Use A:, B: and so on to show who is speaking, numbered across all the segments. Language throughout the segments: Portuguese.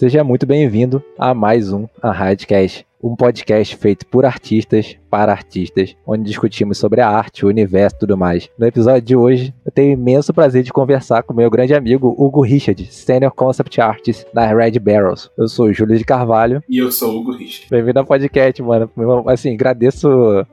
A: Seja muito bem-vindo a mais um Arradcast, um podcast feito por artistas para artistas, onde discutimos sobre a arte, o universo e tudo mais. No episódio de hoje, eu tenho imenso prazer de conversar com meu grande amigo Hugo Richard, Senior Concept Artist da Red Barrels. Eu sou o Júlio de Carvalho.
B: E eu sou o Hugo Richard.
A: Bem-vindo ao podcast, mano. Assim, agradeço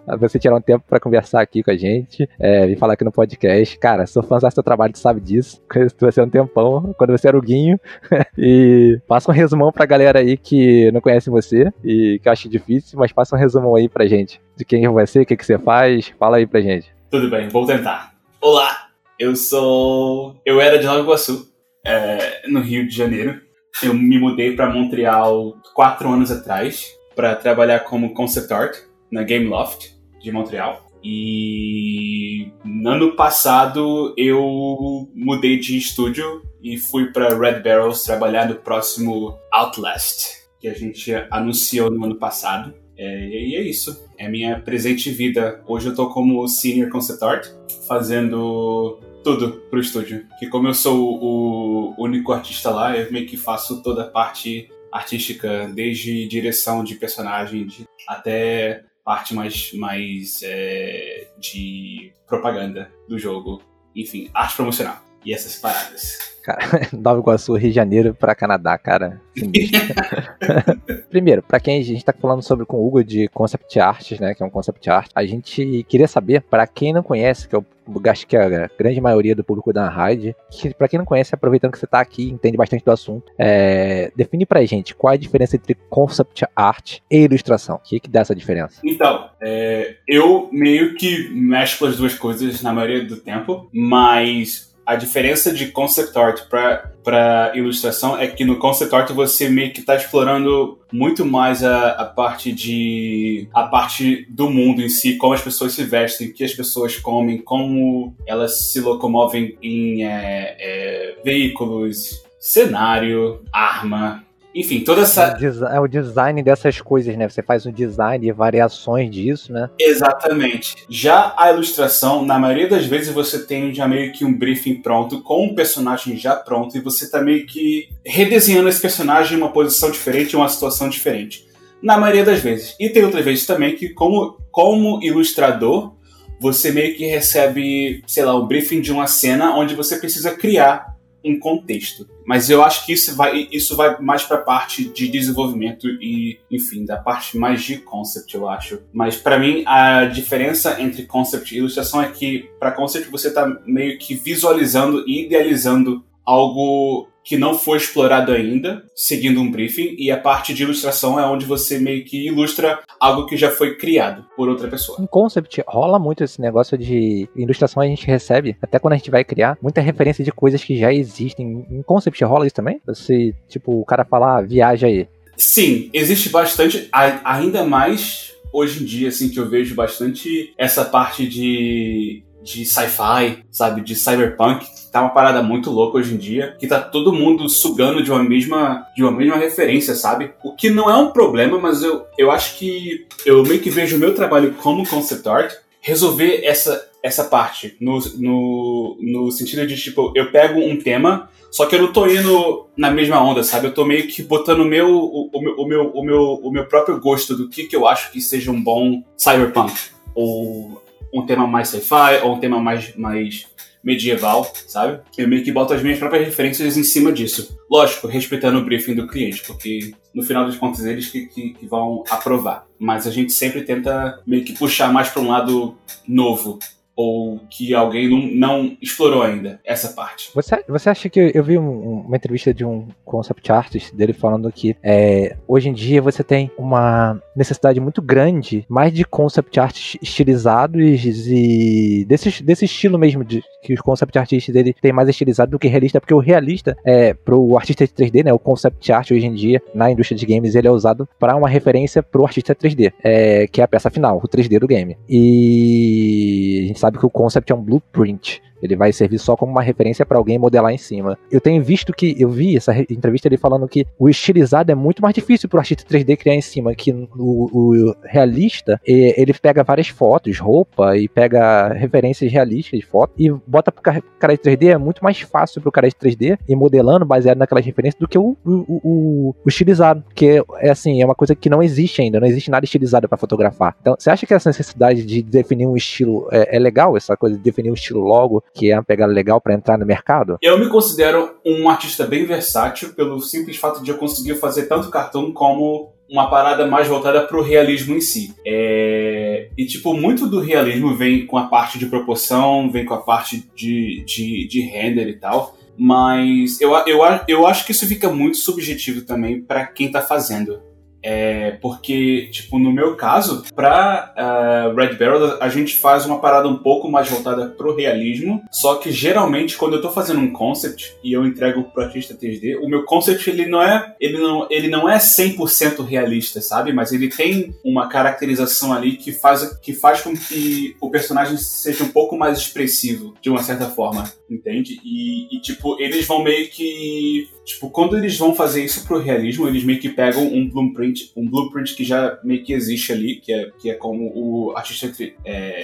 A: a você tirar um tempo para conversar aqui com a gente, é, vir falar aqui no podcast. Cara, sou fã do seu trabalho, tu sabe disso. Conheço você há um tempão, quando você era o Guinho. e passa um resumão pra galera aí que não conhece você e que eu difícil, mas passa um resumão aí pra gente de quem é você, o que, que você faz. Fala aí pra gente.
B: Tudo bem, vou tentar. Olá, eu sou. Eu era de Nova Iguaçu, é, no Rio de Janeiro. Eu me mudei para Montreal quatro anos atrás para trabalhar como concept art na Game Loft de Montreal. E no ano passado eu mudei de estúdio e fui para Red Barrels trabalhar no próximo Outlast, que a gente anunciou no ano passado. É, e é isso. É minha presente vida. Hoje eu tô como Senior Concept Art, fazendo tudo pro estúdio. Que como eu sou o único artista lá, eu meio que faço toda a parte artística, desde direção de personagem de, até parte mais, mais é, de propaganda do jogo. Enfim, arte promocional. E essas paradas.
A: Cara, Nova Iguaçu, Rio de Janeiro para Canadá, cara. Primeiro, para quem a gente tá falando sobre com o Hugo de Concept Arts, né, que é um concept art, a gente queria saber, para quem não conhece, que eu acho que a grande maioria do público da Raid, que para quem não conhece, aproveitando que você tá aqui, entende bastante do assunto, é, define pra gente qual é a diferença entre concept art e ilustração. O que que dá essa diferença?
B: Então, é, eu meio que mexo as duas coisas na maioria do tempo, mas a diferença de concept art para ilustração é que no concept art você meio que está explorando muito mais a, a parte de a parte do mundo em si, como as pessoas se vestem, o que as pessoas comem, como elas se locomovem em é, é, veículos, cenário, arma, enfim, toda essa.
A: É o design dessas coisas, né? Você faz um design e variações disso, né?
B: Exatamente. Já a ilustração, na maioria das vezes, você tem já meio que um briefing pronto, com um personagem já pronto, e você tá meio que redesenhando esse personagem em uma posição diferente, em uma situação diferente. Na maioria das vezes. E tem outras vezes também que, como, como ilustrador, você meio que recebe, sei lá, o briefing de uma cena onde você precisa criar um contexto. Mas eu acho que isso vai, isso vai mais para a parte de desenvolvimento e, enfim, da parte mais de concept, eu acho. Mas para mim, a diferença entre concept e ilustração é que para concept você está meio que visualizando e idealizando algo que não foi explorado ainda, seguindo um briefing, e a parte de ilustração é onde você meio que ilustra algo que já foi criado por outra pessoa.
A: Em concept, rola muito esse negócio de ilustração, a gente recebe, até quando a gente vai criar, muita referência de coisas que já existem. Em concept rola isso também? Você, tipo, o cara falar, ah, viaja aí.
B: Sim, existe bastante, ainda mais hoje em dia, assim, que eu vejo bastante essa parte de de sci-fi, sabe, de cyberpunk, tá uma parada muito louca hoje em dia, que tá todo mundo sugando de uma mesma de uma mesma referência, sabe? O que não é um problema, mas eu, eu acho que eu meio que vejo o meu trabalho como concept art resolver essa essa parte no, no, no sentido de tipo, eu pego um tema, só que eu não tô indo na mesma onda, sabe? Eu tô meio que botando meu, o, o, meu, o, meu, o, meu, o meu próprio gosto do que, que eu acho que seja um bom cyberpunk. Ou um tema mais sci-fi ou um tema mais, mais medieval, sabe? Eu meio que boto as minhas próprias referências em cima disso. Lógico, respeitando o briefing do cliente, porque no final das contas eles que, que, que vão aprovar. Mas a gente sempre tenta meio que puxar mais para um lado novo, ou que alguém não, não, explorou ainda essa parte.
A: Você, você acha que eu vi um, uma entrevista de um concept artist dele falando que é, hoje em dia você tem uma necessidade muito grande mais de concept art estilizados e desse, desse estilo mesmo de que os concept artists dele tem mais estilizado do que realista, porque o realista é pro artista de 3D, né, o concept art hoje em dia na indústria de games ele é usado para uma referência pro artista 3D, é, que é a peça final, o 3D do game. E a gente sabe que o concept é um blueprint Ele vai servir só como uma referência para alguém modelar em cima. Eu tenho visto que, eu vi essa entrevista ele falando que o estilizado é muito mais difícil pro artista 3D criar em cima, que o, o realista, ele pega várias fotos, roupa, e pega referências realísticas de foto, e bota pro cara de 3D, é muito mais fácil pro cara de 3D ir modelando baseado naquelas referências do que o, o, o, o estilizado, que é assim, é uma coisa que não existe ainda, não existe nada estilizado para fotografar. Então, você acha que essa necessidade de definir um estilo é, é legal, essa coisa de definir um estilo logo, que é uma pegada legal para entrar no mercado?
B: Eu me considero um artista bem versátil pelo simples fato de eu conseguir fazer tanto cartoon como uma parada mais voltada pro realismo em si. É... E, tipo, muito do realismo vem com a parte de proporção, vem com a parte de, de, de render e tal. Mas eu, eu, eu acho que isso fica muito subjetivo também para quem tá fazendo. É, porque, tipo, no meu caso, pra uh, Red Barrel, a gente faz uma parada um pouco mais voltada pro realismo. Só que geralmente, quando eu tô fazendo um concept e eu entrego pro artista 3D, o meu concept ele não é, ele não, ele não é 100% realista, sabe? Mas ele tem uma caracterização ali que faz, que faz com que o personagem seja um pouco mais expressivo, de uma certa forma, entende? E, e tipo, eles vão meio que. Tipo, quando eles vão fazer isso pro realismo, eles meio que pegam um blueprint blueprint, um blueprint que já meio que existe ali, que é, que é como o artista é,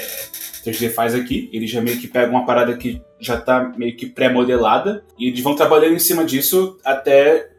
B: 3D faz aqui. Ele já meio que pega uma parada que já está meio que pré-modelada e eles vão trabalhando em cima disso até,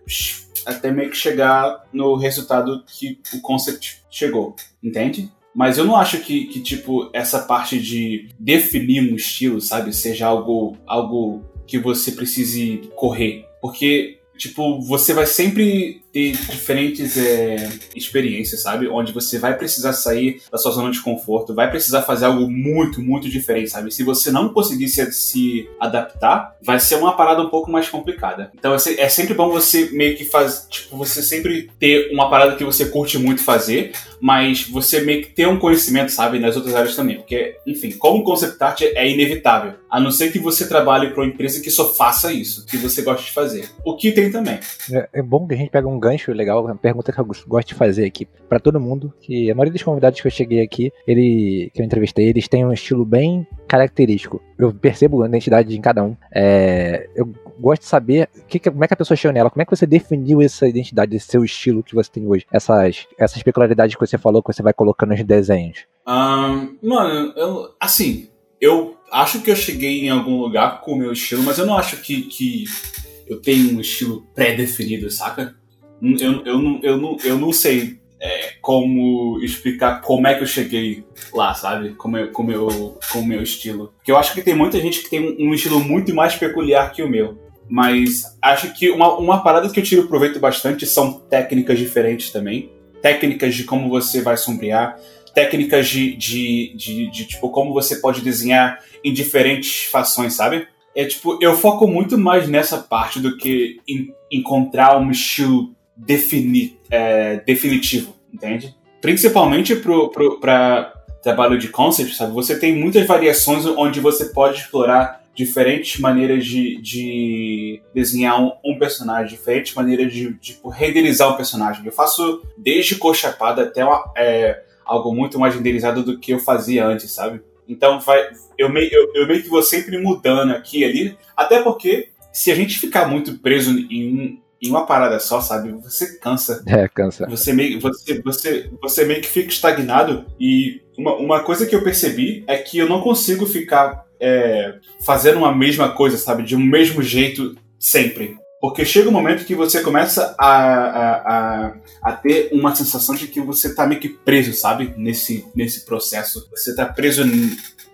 B: até meio que chegar no resultado que o concept chegou, entende? Mas eu não acho que, que, tipo, essa parte de definir um estilo, sabe, seja algo, algo que você precise correr. Porque tipo, você vai sempre ter diferentes é, experiências, sabe? Onde você vai precisar sair da sua zona de conforto, vai precisar fazer algo muito, muito diferente, sabe? Se você não conseguir se, se adaptar, vai ser uma parada um pouco mais complicada. Então é, é sempre bom você meio que fazer, tipo, você sempre ter uma parada que você curte muito fazer, mas você meio que ter um conhecimento, sabe, nas outras áreas também. Porque, enfim, como concept art é inevitável. A não ser que você trabalhe para uma empresa que só faça isso, que você gosta de fazer. O que tem também.
A: É, é bom que a gente pega um gancho legal, uma pergunta que eu gosto de fazer aqui para todo mundo, que a maioria dos convidados que eu cheguei aqui, ele que eu entrevistei, eles têm um estilo bem característico. Eu percebo a identidade em cada um. É, eu gosto de saber que, como é que a pessoa chegou nela, como é que você definiu essa identidade, esse seu estilo que você tem hoje, essas, essas peculiaridades que você falou que você vai colocando nos desenhos.
B: Um, mano, eu, assim, eu acho que eu cheguei em algum lugar com o meu estilo, mas eu não acho que, que eu tenho um estilo pré-definido, saca? Eu, eu, não, eu, não, eu não sei é, como explicar como é que eu cheguei lá, sabe? Como eu, como eu, com o meu estilo. Porque eu acho que tem muita gente que tem um, estilo muito mais peculiar que o meu. Mas acho que uma, uma parada que eu tiro proveito bastante são técnicas diferentes também. Técnicas de como você vai sombrear, técnicas de, de, de, de, tipo, como você pode desenhar em diferentes fações, sabe? É tipo, eu foco muito mais nessa parte do que encontrar um estilo definir, é, definitivo, entende? Principalmente para trabalho de concept, sabe? Você tem muitas variações onde você pode explorar diferentes maneiras de, de desenhar um, um, personagem, diferentes maneiras de, tipo, renderizar um personagem. Eu faço desde cor chapada até uma, é, algo muito mais renderizado do que eu fazia antes, sabe? Então vai, eu, eu, eu meio que vou sempre mudando aqui e ali, até porque se a gente ficar muito preso em em uma parada só, sabe? Você cansa.
A: É, cansa.
B: Você meio, você, você, você meio que fica estagnado. E uma, uma coisa que eu percebi é que eu não consigo ficar é, fazendo uma mesma coisa, sabe? De um mesmo jeito sempre. Porque chega um momento que você começa a, a, a, a, ter uma sensação de que você tá meio que preso, sabe? Nesse, nesse processo. Você tá preso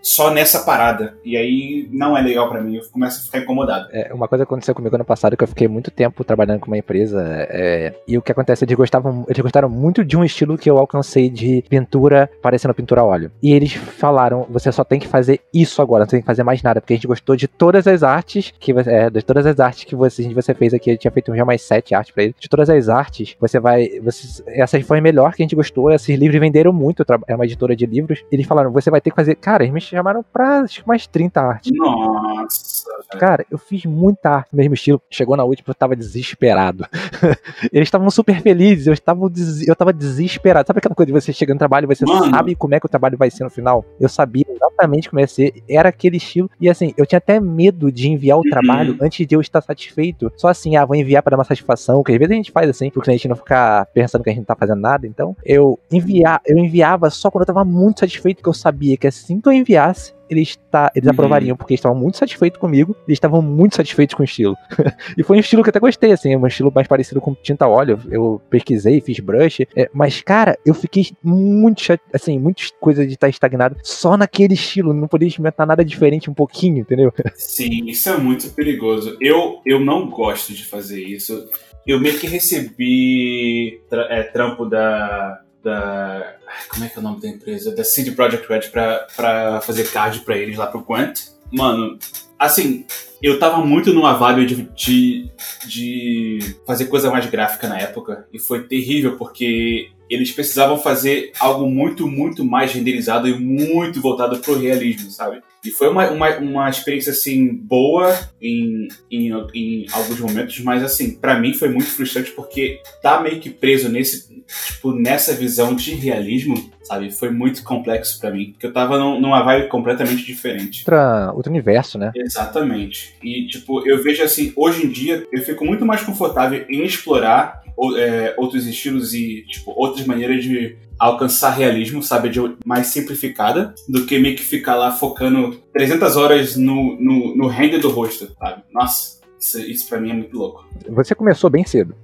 B: só nessa parada. E aí não é legal para mim, eu começo a ficar incomodado.
A: É, uma coisa aconteceu comigo ano passado que eu fiquei muito tempo trabalhando com uma empresa. É, e o que acontece, eles gostavam, eles gostaram muito de um estilo que eu alcancei de pintura parecendo pintura a óleo. E eles falaram: você só tem que fazer isso agora, não tem que fazer mais nada, porque a gente gostou de todas as artes que você. É, de todas as artes que você, você fez aqui. Eu tinha feito já mais sete artes pra ele. De todas as artes, você vai. Você, essa foi a melhor que a gente gostou. Esses livros venderam muito. Era uma editora de livros. Eles falaram: você vai ter que fazer. Cara, eles chamaram pra acho, mais 30 artes.
B: Nossa.
A: Cara, eu fiz muita arte no mesmo estilo. Chegou na última, eu tava desesperado. Eles estavam super felizes, eu estava des... eu tava desesperado. Sabe aquela coisa de você chega no trabalho e você Mano. sabe como é que o trabalho vai ser no final? Eu sabia exatamente como ia ser. Era aquele estilo. E assim, eu tinha até medo de enviar o uhum. trabalho antes de eu estar satisfeito. Só assim, ah, vou enviar para dar uma satisfação, que às vezes a gente faz assim, pro cliente não ficar pensando que a gente não tá fazendo nada. Então, eu enviar, eu enviava só quando eu tava muito satisfeito, que eu sabia que assim que eu enviasse, eles, tá, eles uhum. aprovariam, porque eles estavam muito satisfeitos comigo, eles estavam muito satisfeitos com o estilo. e foi um estilo que eu até gostei, assim, um estilo mais parecido com tinta óleo. Eu pesquisei, fiz brush, é, mas, cara, eu fiquei muito, assim, muitas coisas de estar estagnado só naquele estilo, não podia experimentar nada diferente um pouquinho, entendeu?
B: Sim, isso é muito perigoso. Eu, eu não gosto de fazer isso. Eu meio que recebi tra é, trampo da da. Como é que é o nome da empresa? Da CD Projekt Red pra, pra fazer card pra eles lá pro Quant. Mano, assim, eu tava muito numa vibe de, de, de, fazer coisa mais gráfica na época. E foi terrível, porque eles precisavam fazer algo muito, muito mais renderizado e muito voltado pro realismo, sabe? E foi uma, uma, uma experiência, assim, boa em, em, em alguns momentos, mas, assim, para mim foi muito frustrante porque tá meio que preso nesse, tipo, nessa visão de realismo, sabe? Foi muito complexo para mim, porque eu tava num, numa vibe completamente diferente.
A: Outra, outro universo, né?
B: Exatamente. E, tipo, eu vejo, assim, hoje em dia, eu fico muito mais confortável em explorar é, outros estilos e, tipo, outras maneiras de alcançar realismo, sabe, de mais simplificada, do que meio que ficar lá focando 300 horas no, no, no render do rosto, sabe? Nossa, isso, isso pra mim é muito louco.
A: Você começou bem cedo.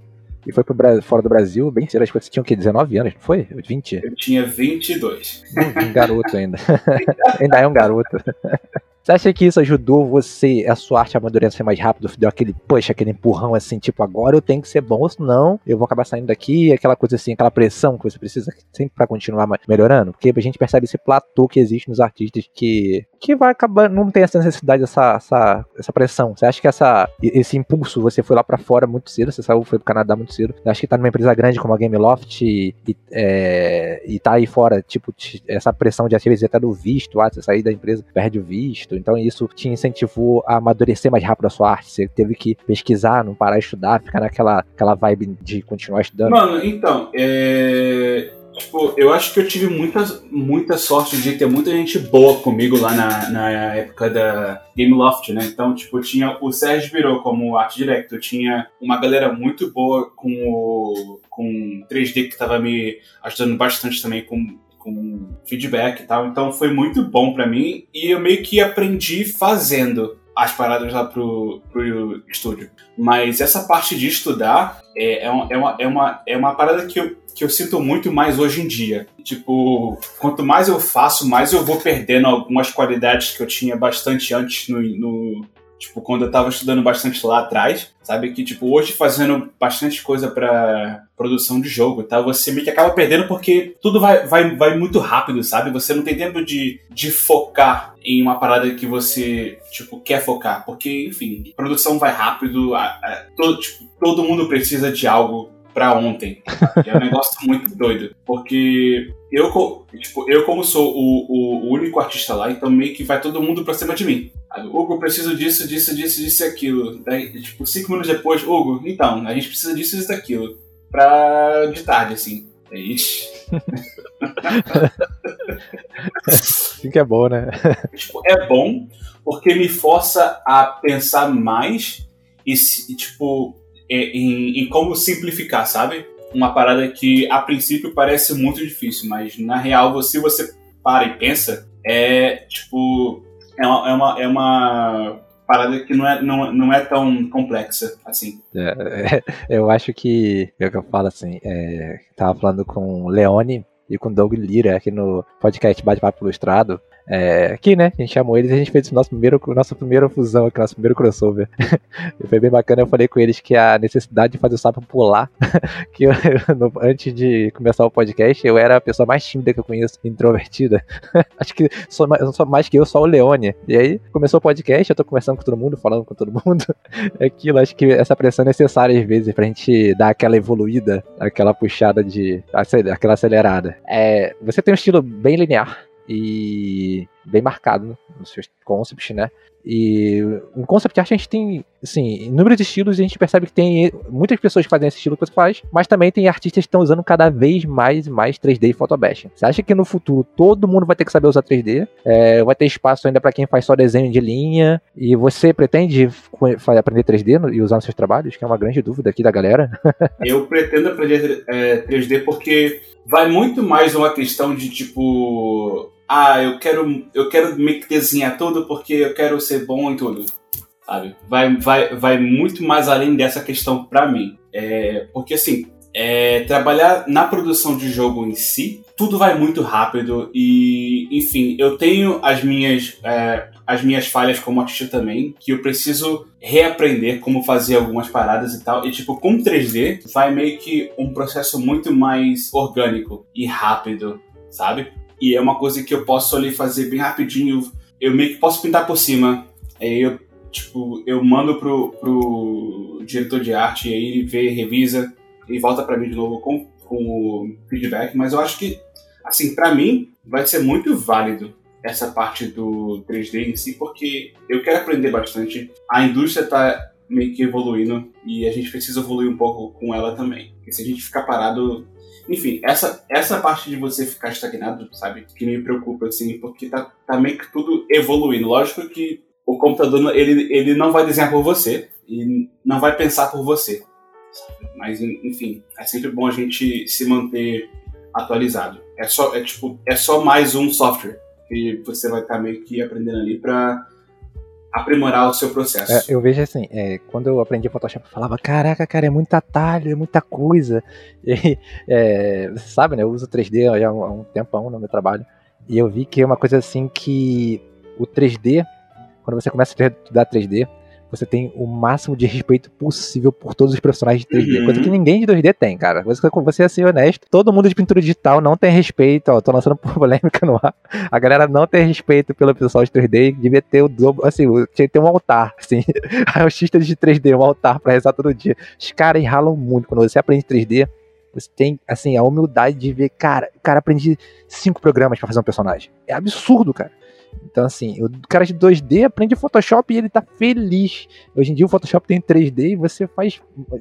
A: E foi pro fora do Brasil bem cedo. Acho que você tinha o quê? 19 anos, não foi? 20?
B: Eu tinha 22.
A: Um, garoto ainda. ainda é um garoto. Você acha que isso ajudou você, a sua arte a amadurecer mais rápido? Deu aquele push, aquele empurrão assim, tipo, agora eu tenho que ser bom, senão eu vou acabar saindo daqui, aquela coisa assim, aquela pressão que você precisa sempre para continuar melhorando? Porque a gente percebe esse platô que existe nos artistas que, que vai acabar, não tem essa necessidade, essa, essa, essa pressão. Você acha que essa, esse impulso, você foi lá para fora muito cedo, você saiu, foi pro Canadá muito cedo, acha que tá numa empresa grande como a Gameloft e, e, é, e tá aí fora, tipo, essa pressão de vezes até do visto, ah, você sair da empresa, perde o visto, então isso te incentivou a amadurecer mais rápido a sua arte. Você teve que pesquisar, não parar de estudar, ficar naquela aquela vibe de continuar estudando.
B: Mano, então, é... Tipo, eu acho que eu tive muita, muita sorte de ter muita gente boa comigo lá na, na época da Game Loft, né? Então, tipo, tinha o Sérgio Virou como art director, tinha uma galera muito boa com o com 3D que tava me ajudando bastante também com com feedback e tal. Então foi muito bom para mim e eu meio que aprendi fazendo as paradas lá pro, pro estúdio. Mas essa parte de estudar é, é, uma, é, uma, é, uma, é uma parada que eu, que eu sinto muito mais hoje em dia. Tipo, quanto mais eu faço, mais eu vou perdendo algumas qualidades que eu tinha bastante antes no, no Tipo, quando eu tava estudando bastante lá atrás, sabe? Que, tipo, hoje fazendo bastante coisa para produção de jogo tá? Você meio que acaba perdendo porque tudo vai, vai, vai muito rápido, sabe? Você não tem tempo de, de focar em uma parada que você, tipo, quer focar. Porque, enfim, produção vai rápido, a, a, todo, tipo, todo mundo precisa de algo para ontem. É um negócio muito doido. Porque eu, tipo, eu como sou o, o, único artista lá, então meio que vai todo mundo pra cima de mim. Hugo, eu preciso disso, disso, disso, disso e aquilo. Daí, tipo, cinco minutos depois, Hugo, então, a gente precisa disso, disso e daquilo. Pra de tarde, assim. É isso.
A: Assim que é bom, né?
B: Tipo, é bom porque me força a pensar mais e, tipo, em, em como simplificar, sabe? Uma parada que a princípio parece muito difícil, mas na real, se você para e pensa, é tipo. É uma, é uma, é uma parada que não é, não, não é tão complexa assim.
A: É, eu acho que. É o que eu falo assim. É, tava falando com o Leone e com o Doug Lira aqui no podcast Bate-Papo Ilustrado. É, aqui, né? A gente chamou eles e a gente fez nosso primeiro, nossa primeira fusão aqui, nosso primeiro crossover. foi bem bacana. Eu falei com eles que a necessidade de fazer o sapo pular, que eu, no, antes de começar o podcast, eu era a pessoa mais tímida que eu conheço, introvertida. Acho que só, só mais que eu, só o Leone. E aí começou o podcast, eu tô conversando com todo mundo, falando com todo mundo. É aquilo, acho que essa pressão é necessária às vezes pra gente dar aquela evoluída, aquela puxada de. aquela acelerada. É, você tem um estilo bem linear e bem marcado nos seus concepts, né? E em concept art a gente tem, assim, inúmeros estilos e a gente percebe que tem muitas pessoas que fazem esse estilo que você faz, mas também tem artistas que estão usando cada vez mais mais 3D e photobashing. Você acha que no futuro todo mundo vai ter que saber usar 3D? É, vai ter espaço ainda para quem faz só desenho de linha? E você pretende aprender 3D e usar nos seus trabalhos? Que é uma grande dúvida aqui da galera.
B: Eu pretendo aprender é, 3D porque vai muito mais uma questão de tipo ah, eu quero, eu quero meio que desenhar tudo porque eu quero ser bom em tudo. Sabe? Vai, vai, vai muito mais além dessa questão para mim. É, porque assim, é, trabalhar na produção de jogo em si, tudo vai muito rápido e, enfim, eu tenho as minhas, é, as minhas falhas como artista também, que eu preciso reaprender como fazer algumas paradas e tal. E, tipo, com 3D, vai meio que um processo muito mais orgânico e rápido, sabe? E é uma coisa que eu posso ali fazer bem rapidinho. Eu meio que posso pintar por cima. Aí eu, tipo, eu mando pro, pro diretor de arte e aí ele vê, revisa e volta para mim de novo com, com o feedback. Mas eu acho que, assim, para mim vai ser muito válido essa parte do 3D em si, porque eu quero aprender bastante. A indústria está meio que evoluindo e a gente precisa evoluir um pouco com ela também. Porque se a gente ficar parado, enfim, essa, essa parte de você ficar estagnado, sabe, que me preocupa, assim, porque tá, tá meio que tudo evoluindo. Lógico que o computador, ele, ele não vai desenhar por você e não vai pensar por você. Mas, enfim, é sempre bom a gente se manter atualizado. É só, é, tipo, é só mais um software que você vai estar tá meio que aprendendo ali para aprimorar o seu processo.
A: É, eu vejo assim, é, quando eu aprendi Photoshop, eu falava, caraca, cara, é muito atalho, é muita coisa. E, é, você sabe, né? Eu uso 3D já há um tempão no meu trabalho. E eu vi que é uma coisa assim que o 3D, quando você começa a estudar 3D, você tem o máximo de respeito possível por todos os profissionais de 3D. Uhum. Coisa que ninguém de 2D tem, cara. Você, você é ser honesto, todo mundo de pintura digital não tem respeito, ó, tô lançando polêmica no ar. A galera não tem respeito pelo pessoal de 3D, devia ter o dobro, assim, tinha que ter um altar, assim. Artistas de 3D, um altar pra rezar todo dia. Os caras ralam muito. Quando você aprende 3D, você tem, assim, a humildade de ver, cara, o cara aprende cinco programas para fazer um personagem. É absurdo, cara. Então, assim, o cara de 2D aprende Photoshop e ele tá feliz. Hoje em dia o Photoshop tem 3D e você faz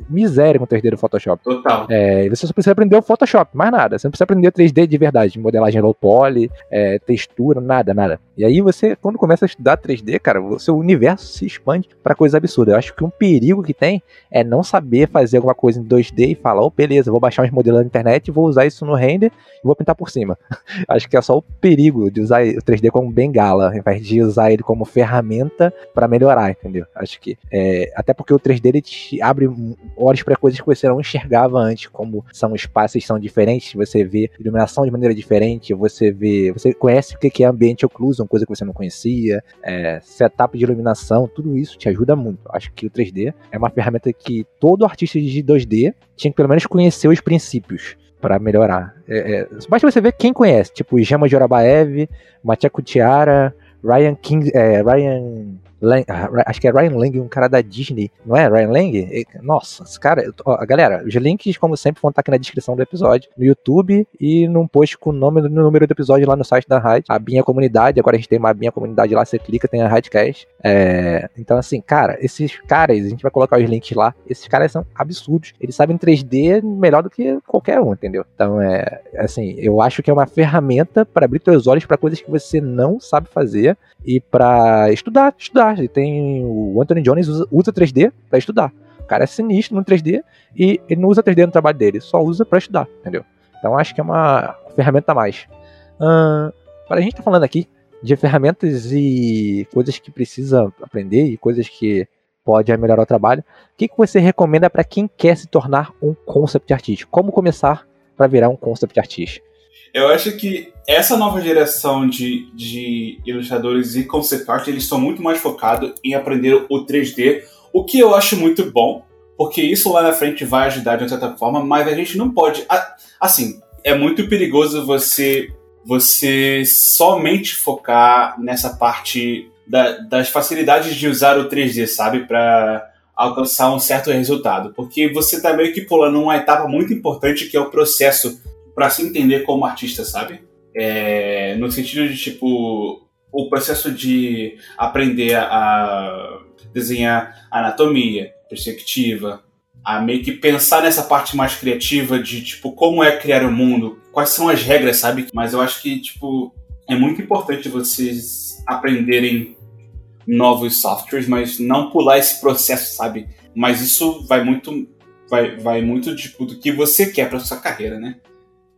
A: miséria com 3D do Photoshop.
B: Total.
A: É, você só precisa aprender o Photoshop, mais nada. Você não precisa aprender 3D de verdade, modelagem low poly, é, textura, nada, nada. E aí você, quando começa a estudar 3D, cara, o seu universo se expande para coisas absurdas. Eu acho que um perigo que tem é não saber fazer alguma coisa em 2D e falar, oh, beleza, vou baixar uns modelos na internet, vou usar isso no render e vou pintar por cima. acho que é só o perigo de usar o 3D como bengala escala, ao invés de usar ele como ferramenta para melhorar, entendeu? Acho que é, até porque o 3D ele te abre olhos para coisas que você não enxergava antes, como são espaços são diferentes, você vê iluminação de maneira diferente, você vê, você conhece o que é ambiente ocluso, coisa que você não conhecia, é, setup de iluminação, tudo isso te ajuda muito. Acho que o 3D é uma ferramenta que todo artista de 2D tinha que pelo menos conhecer os princípios para melhorar. É, é, basta você ver quem conhece, tipo Gema Jorabaev, Matia Kutiara, Ryan King, é, Ryan Lang, ah, acho que é Ryan Lang, um cara da Disney, não é? Ryan Lang? Nossa, esse cara. Ó, galera, os links, como sempre, vão estar aqui na descrição do episódio, no YouTube e num post com o nome e número do episódio lá no site da rádio. A Binha Comunidade, agora a gente tem uma Binha Comunidade lá, você clica, tem a Radcast. É, então, assim, cara, esses caras, a gente vai colocar os links lá, esses caras são absurdos. Eles sabem 3D melhor do que qualquer um, entendeu? Então, é assim, eu acho que é uma ferramenta para abrir teus olhos para coisas que você não sabe fazer e para estudar, estudar. E tem o Anthony Jones usa, usa 3D para estudar. O cara é sinistro no 3D e ele não usa 3D no trabalho dele, só usa para estudar, entendeu? Então acho que é uma ferramenta a mais. Uh, para a gente tá falando aqui de ferramentas e coisas que precisa aprender e coisas que pode melhorar o trabalho, o que, que você recomenda para quem quer se tornar um concept artist? Como começar para virar um concept artist?
B: Eu acho que essa nova geração de, de ilustradores e concept art, eles estão muito mais focados em aprender o 3D, o que eu acho muito bom, porque isso lá na frente vai ajudar de uma certa forma, mas a gente não pode. Assim, é muito perigoso você você somente focar nessa parte da, das facilidades de usar o 3D, sabe? Para alcançar um certo resultado. Porque você está meio que pulando uma etapa muito importante que é o processo para se entender como artista, sabe? É, no sentido de, tipo, o processo de aprender a desenhar anatomia, perspectiva, a meio que pensar nessa parte mais criativa de, tipo, como é criar o um mundo, quais são as regras, sabe? Mas eu acho que, tipo, é muito importante vocês aprenderem novos softwares, mas não pular esse processo, sabe? Mas isso vai muito vai, vai muito tipo, do que você quer para sua carreira, né?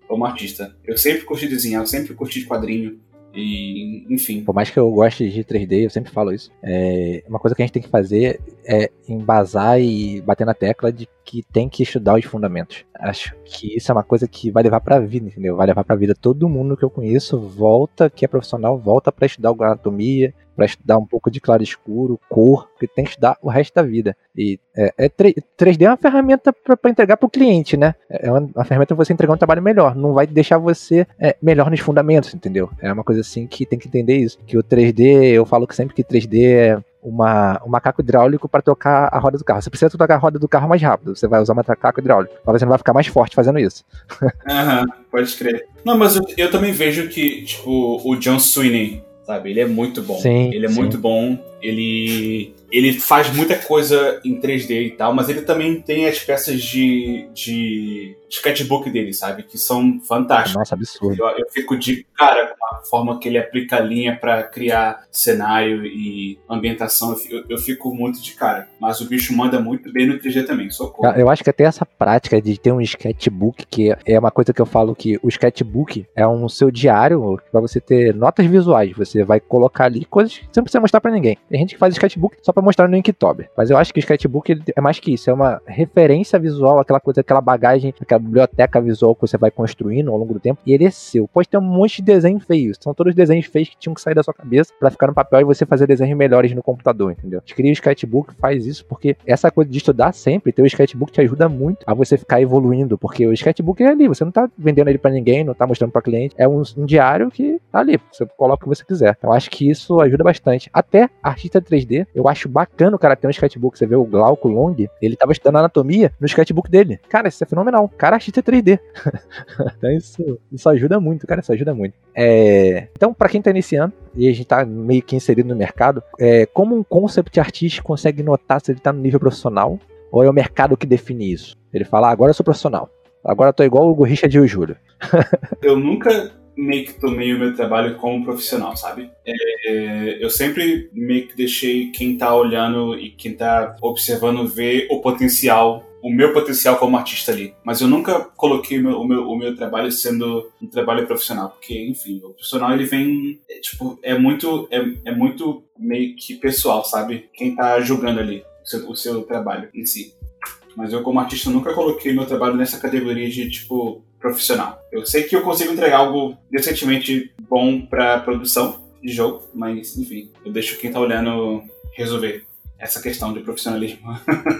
B: Como artista. Eu sempre curti desenhar, eu sempre curti quadrinho. E, enfim.
A: Por mais que eu goste de 3D, eu sempre falo isso. É, uma coisa que a gente tem que fazer é embasar e bater na tecla de que tem que estudar os fundamentos. Acho que isso é uma coisa que vai levar pra vida, entendeu? Vai levar pra vida todo mundo que eu conheço, volta, que é profissional, volta para estudar anatomia, para estudar um pouco de claro escuro, cor, porque tem que estudar o resto da vida. E é, é 3D é uma ferramenta para entregar para o cliente, né? É uma, uma ferramenta para você entregar um trabalho melhor. Não vai deixar você é, melhor nos fundamentos, entendeu? É uma coisa assim que tem que entender isso. Que o 3D, eu falo que sempre que 3D é uma, um macaco hidráulico para tocar a roda do carro. Você precisa tocar a roda do carro mais rápido. Você vai usar um macaco hidráulico. Mas você não vai ficar mais forte fazendo isso.
B: Aham, uhum, pode crer. Não, mas eu, eu, também vejo que, tipo, o John Sweeney, sabe? Ele é muito bom.
A: Sim,
B: ele é
A: sim.
B: muito bom. Ele ele faz muita coisa em 3D e tal, mas ele também tem as peças de, de sketchbook dele, sabe? Que são fantásticas.
A: Nossa, absurdo.
B: Eu, eu fico de cara com a forma que ele aplica a linha para criar cenário e ambientação. Eu, eu, fico muito de cara. Mas o bicho manda muito bem no 3D também, socorro.
A: Eu acho que até essa prática de ter um sketchbook, que é uma coisa que eu falo que o sketchbook é um seu diário para você ter notas visuais. Você vai colocar ali coisas que você não precisa mostrar para ninguém. Tem gente que faz sketchbook só para mostrar no Inktober. Mas eu acho que o sketchbook é mais que isso. É uma referência visual, aquela coisa, aquela bagagem, aquela a biblioteca visual que você vai construindo ao longo do tempo, e ele é seu. Pode ter um monte de desenho feio, são todos desenhos feios que tinham que sair da sua cabeça para ficar no papel e você fazer desenhos melhores no computador, entendeu? Escreve o sketchbook, faz isso, porque essa coisa de estudar sempre, ter o sketchbook te ajuda muito a você ficar evoluindo, porque o sketchbook é ali, você não tá vendendo ele para ninguém, não tá mostrando para cliente, é um, um, diário que tá ali, você coloca o que você quiser. Então, eu acho que isso ajuda bastante. Até artista 3D, eu acho bacana o cara ter um sketchbook, você vê o Glauco Long, ele tava estudando anatomia no sketchbook dele. Cara, isso é fenomenal. Cara artista 3D. então isso, isso ajuda muito, cara. Isso ajuda muito. É... Então, para quem tá iniciando e a gente tá meio que inserido no mercado, é... como um concept artista consegue notar se ele tá no nível profissional ou é o mercado que define isso? Ele fala, ah, agora eu sou profissional. Agora eu tô igual o Richard e o Júlio.
B: eu nunca meio que tomei o meu trabalho como profissional, sabe? É, eu sempre meio que deixei quem tá olhando e quem tá observando ver o potencial o meu potencial como artista ali. Mas eu nunca coloquei o meu, o meu, o meu trabalho sendo um trabalho profissional, porque, enfim, o profissional ele vem, é, tipo, é muito, é, é muito meio que pessoal, sabe? Quem tá julgando ali o seu, o seu trabalho em si. Mas eu, como artista, nunca coloquei meu trabalho nessa categoria de, tipo, profissional. Eu sei que eu consigo entregar algo decentemente bom pra produção de jogo, mas, enfim, eu deixo quem tá olhando resolver essa questão de profissionalismo.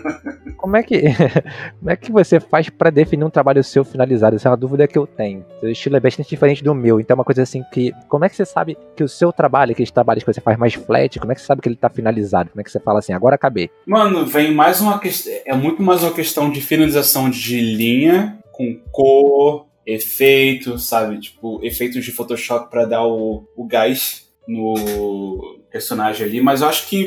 A: como é que como é que você faz para definir um trabalho seu finalizado? Essa é uma dúvida que eu tenho. Seu estilo é bastante diferente do meu, então é uma coisa assim que como é que você sabe que o seu trabalho, aqueles trabalhos que você faz mais flat, como é que você sabe que ele tá finalizado? Como é que você fala assim, agora acabei?
B: Mano, vem mais uma questão, é muito mais uma questão de finalização de linha com cor, efeito, sabe? Tipo, efeitos de Photoshop para dar o, o gás no personagem ali, mas eu acho que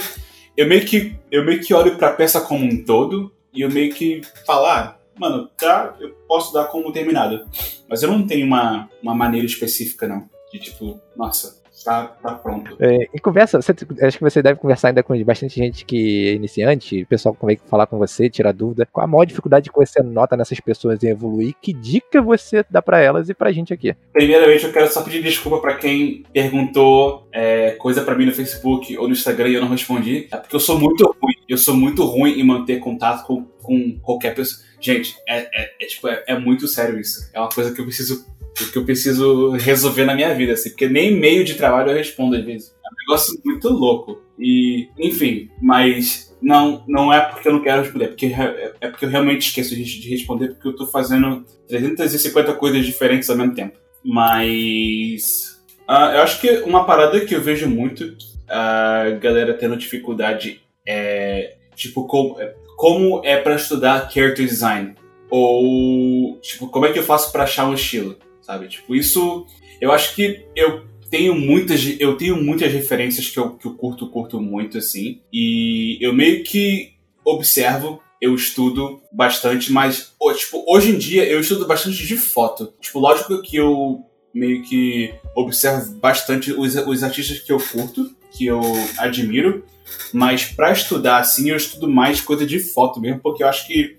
B: eu meio que eu meio que olho para a peça como um todo e eu meio que falar, ah, mano, tá, eu posso dar como terminado. Mas eu não tenho uma, uma maneira específica, não. De tipo, nossa, tá, tá pronto.
A: É, e conversa, você, acho que você deve conversar ainda com bastante gente que é iniciante, o pessoal que vem falar com você, tirar dúvida. Qual a maior dificuldade que você nota nessas pessoas em evoluir? Que dica você dá para elas e pra gente aqui?
B: Primeiramente, eu quero só pedir desculpa para quem perguntou é, coisa para mim no Facebook ou no Instagram e eu não respondi. É porque eu sou muito ruim. Eu sou muito ruim em manter contato com, com qualquer pessoa. Gente, é, é, é tipo, é, é muito sério isso. É uma coisa que eu preciso o que eu preciso resolver na minha vida, assim, porque nem e-mail de trabalho eu respondo às vezes. É um negócio muito louco. E, enfim, mas não, não é porque eu não quero responder, é porque, é porque eu realmente esqueço de, de responder, porque eu tô fazendo 350 coisas diferentes ao mesmo tempo. Mas. Uh, eu acho que uma parada que eu vejo muito a galera tendo dificuldade é. Tipo, como, como é para estudar character design? Ou, tipo, como é que eu faço para achar um estilo? Sabe? Tipo, isso eu acho que eu tenho muitas, eu tenho muitas referências que eu, que eu curto, curto muito, assim. E eu meio que observo eu estudo bastante, mas, tipo, hoje em dia eu estudo bastante de foto. Tipo, lógico que eu meio que observo bastante os, os artistas que eu curto, que eu admiro, mas para estudar, assim, eu estudo mais coisa de foto mesmo, porque eu acho que,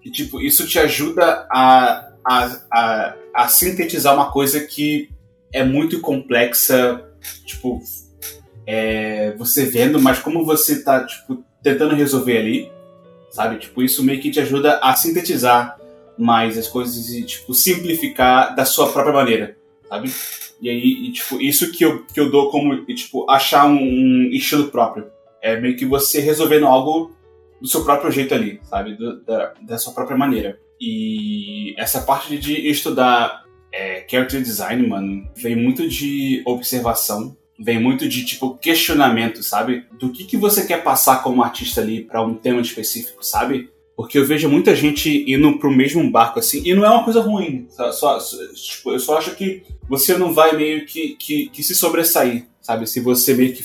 B: que tipo, isso te ajuda a, a, a, a sintetizar uma coisa que é muito complexa, tipo, é, você vendo, mas como você tá, tipo, tentando resolver ali, sabe? Tipo, isso meio que te ajuda a sintetizar mais as coisas e, tipo, simplificar da sua própria maneira, sabe? E aí, e, tipo, isso que eu, que eu dou como, tipo, achar um, um, estilo próprio. É meio que você resolvendo algo do seu próprio jeito ali, sabe? Do, da, da sua própria maneira. E essa parte de estudar é, character design, mano, vem muito de observação, vem muito de tipo questionamento, sabe? Do que que você quer passar como artista ali para um tema específico, sabe? Porque eu vejo muita gente indo pro mesmo barco assim, e não é uma coisa ruim. Só, só tipo, eu só acho que você não vai meio que, que, que, se sobressair, sabe? Se você meio que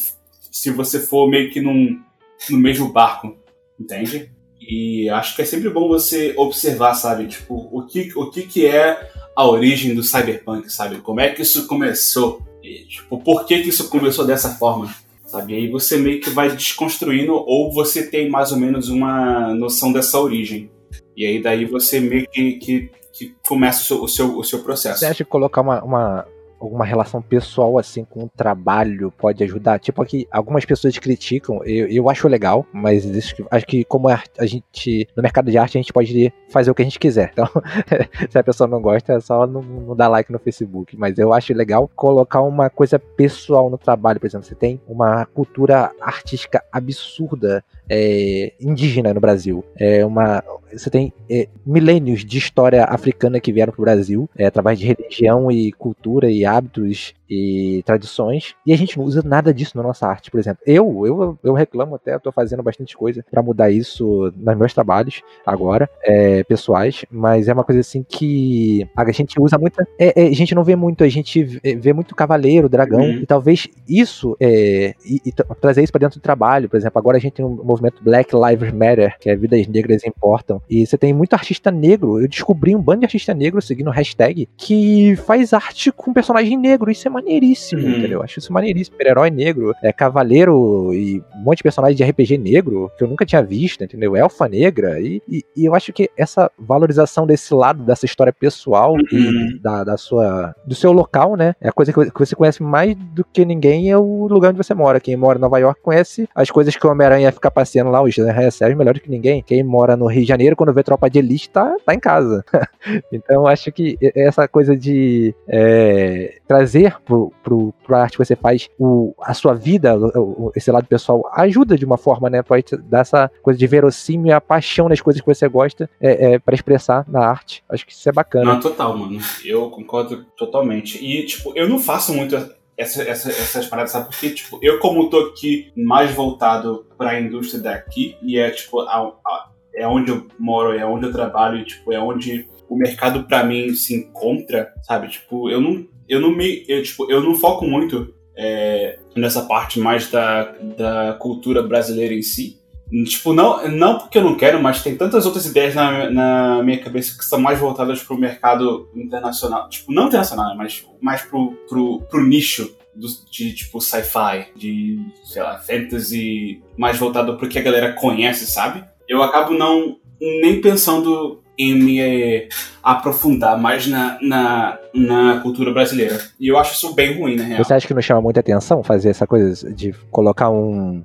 B: se você for meio que num, no mesmo barco, entende? E acho que é sempre bom você observar, sabe? Tipo, o que, o que, que é a origem do cyberpunk, sabe? Como é que isso começou? E, tipo, por que, que isso começou dessa forma? Sabe? E aí você meio que vai desconstruindo ou você tem mais ou menos uma noção dessa origem. E aí daí você meio que, que, que começa o seu, o seu, o seu processo.
A: Você acha que colocar uma, uma, alguma relação pessoal assim com o trabalho pode ajudar. Tipo aqui, algumas pessoas criticam, eu, eu acho legal, mas acho que como a, gente no mercado de arte a gente pode fazer o que a gente quiser. Então, se a pessoa não gosta, é só não, não dar like no Facebook. Mas eu acho legal colocar uma coisa pessoal no trabalho, por exemplo, você tem uma cultura artística absurda é, indígena no Brasil. É uma você tem é, milênios de história africana que vieram para o Brasil, é, através de religião e cultura e hábitos e tradições, e a gente não usa nada disso na nossa arte, por exemplo. Eu, eu, eu reclamo até, estou fazendo bastante coisa para mudar isso nos meus trabalhos agora, é, pessoais, mas é uma coisa assim que a gente usa muito, é, é, a gente não vê muito, a gente vê muito cavaleiro, dragão, uhum. e talvez isso, é, e, e trazer isso para dentro do trabalho, por exemplo, agora a gente tem um movimento Black Lives Matter, que é Vidas Negras Importam, e você tem muito artista negro. Eu descobri um bando de artista negro seguindo hashtag que faz arte com personagem negro. Isso é maneiríssimo, uhum. entendeu? Eu acho isso maneiríssimo. Super-herói negro, é cavaleiro e um monte de personagens de RPG negro que eu nunca tinha visto, entendeu? Elfa negra. E, e, e eu acho que essa valorização desse lado, dessa história pessoal uhum. e da, da, sua, do seu local, né? É a coisa que você conhece mais do que ninguém é o lugar onde você mora. Quem mora em Nova York conhece as coisas que o Homem-Aranha fica passeando lá, os recebe melhor do que ninguém. Quem mora no Rio de Janeiro, quando vê tropa de elite, tá, tá em casa. então acho que essa coisa de é, trazer pro, pro arte que você faz o, a sua vida, o, esse lado pessoal, ajuda de uma forma, né? Pode dar essa coisa de verossímil e a paixão nas coisas que você gosta é, é para expressar na arte. Acho que isso é bacana.
B: Não, total, mano. Eu concordo totalmente. E, tipo, eu não faço muito essa, essa, essas paradas, sabe? Porque, tipo, eu como tô aqui mais voltado pra indústria daqui, e é, tipo, a, a, é onde eu moro, é onde eu trabalho, e, tipo, é onde o mercado para mim se encontra, sabe? Tipo, eu não, eu não me, eu, tipo, eu não foco muito é, nessa parte mais da, da cultura brasileira em si. Tipo, não, não porque eu não quero, mas tem tantas outras ideias na, na minha cabeça que são mais voltadas pro mercado internacional. Tipo, não internacional, mas mais pro, pro, pro nicho do, de tipo sci-fi, de, sei lá, fantasy, mais voltado pro que a galera conhece, sabe? eu acabo não nem pensando em me eh, aprofundar mais na, na, na cultura brasileira. E eu acho isso bem ruim, na real.
A: Você acha que não chama muita atenção fazer essa coisa de colocar um,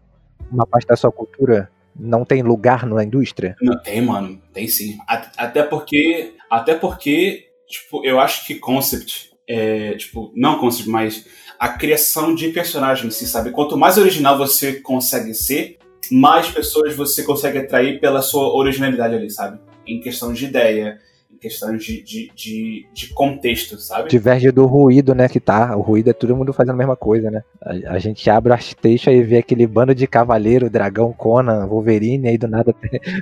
A: uma parte da sua cultura não tem lugar na indústria?
B: Não, tem, mano. Tem sim. Até porque, até porque tipo, eu acho que concept, é, tipo, não concept, mas a criação de personagens si, sabe? Quanto mais original você consegue ser, mais pessoas você consegue atrair pela sua originalidade ali, sabe? Em questão de ideia, em questão de, de, de, de contexto, sabe?
A: Diverge do ruído, né, que tá. O ruído é todo mundo fazendo a mesma coisa, né? A, a gente abre o artexto e vê aquele bando de cavaleiro, dragão, Conan, Wolverine, aí do nada...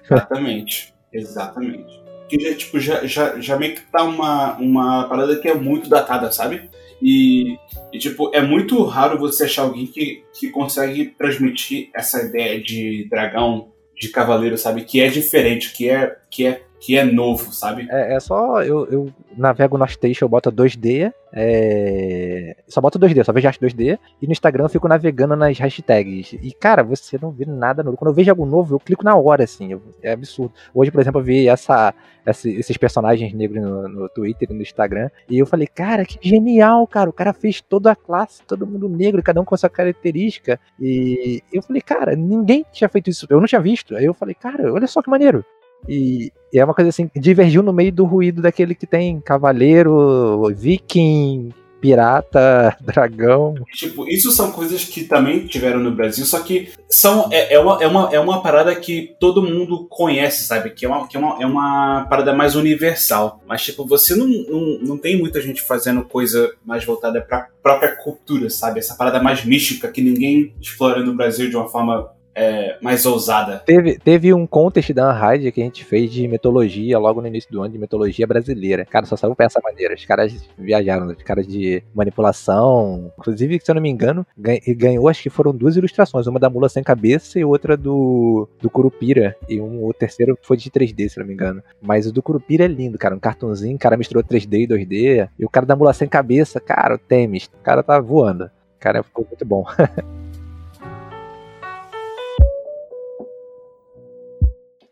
B: Exatamente, exatamente. Que já, tipo, já, já, já meio que tá uma, uma parada que é muito datada, sabe? E, e, tipo, é muito raro você achar alguém que, que consegue transmitir essa ideia de dragão, de cavaleiro, sabe? Que é diferente, que é, que é que é novo, sabe?
A: É, é só eu, eu navego no Station, eu boto 2D, é... só boto 2D, só vejo arte 2D, e no Instagram eu fico navegando nas hashtags. E cara, você não vê nada novo. Quando eu vejo algo novo, eu clico na hora, assim, é absurdo. Hoje, por exemplo, eu vi essa, essa esses personagens negros no, no, Twitter e no Instagram, e eu falei, cara, que genial, cara, o cara fez toda a classe, todo mundo negro, cada um com a sua característica, e eu falei, cara, ninguém tinha feito isso, eu não tinha visto. Aí eu falei, cara, olha só que maneiro. E, e, é uma coisa assim, divergiu no meio do ruído daquele que tem cavaleiro, viking, pirata, dragão.
B: Tipo, isso são coisas que também tiveram no Brasil, só que são, é, é, uma, é, uma, é uma parada que todo mundo conhece, sabe? Que é uma, que é uma, é uma parada mais universal. Mas, tipo, você não, não, não tem muita gente fazendo coisa mais voltada pra própria cultura, sabe? Essa parada mais mística que ninguém explora no Brasil de uma forma é, mais ousada.
A: Teve, teve um contest da Unhide que a gente fez de mitologia logo no início do ano, de mitologia brasileira. Cara, só saiu essa maneira. Os caras viajaram, os caras de manipulação. Inclusive, se eu não me engano, ganhou, acho que foram duas ilustrações. Uma da mula sem cabeça e outra do, do Curupira. E um, o terceiro foi de 3D, se eu não me engano. Mas o do Curupira é lindo, cara. Um cartãozinho, o cara misturou 3D e 2D. E o cara da mula sem cabeça, cara, o Temis, o cara tá voando. Cara ficou muito bom.